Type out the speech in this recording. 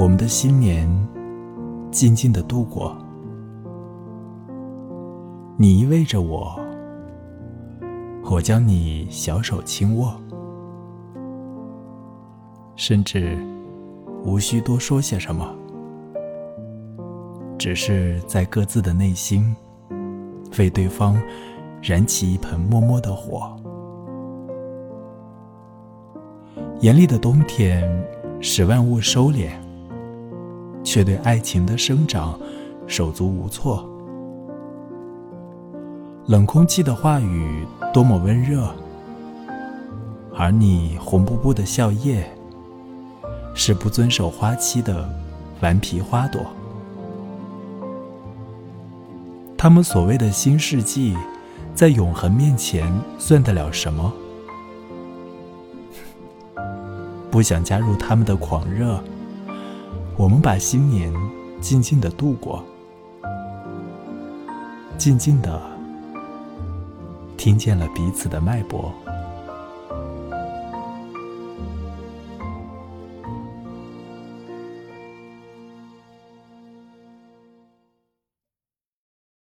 我们的新年静静的度过。你依偎着我，我将你小手轻握，甚至无需多说些什么，只是在各自的内心为对方燃起一盆默默的火。严厉的冬天使万物收敛，却对爱情的生长手足无措。冷空气的话语多么温热，而你红扑扑的笑靥，是不遵守花期的顽皮花朵。他们所谓的新世纪，在永恒面前算得了什么？不想加入他们的狂热，我们把新年静静的度过，静静的。听见了彼此的脉搏。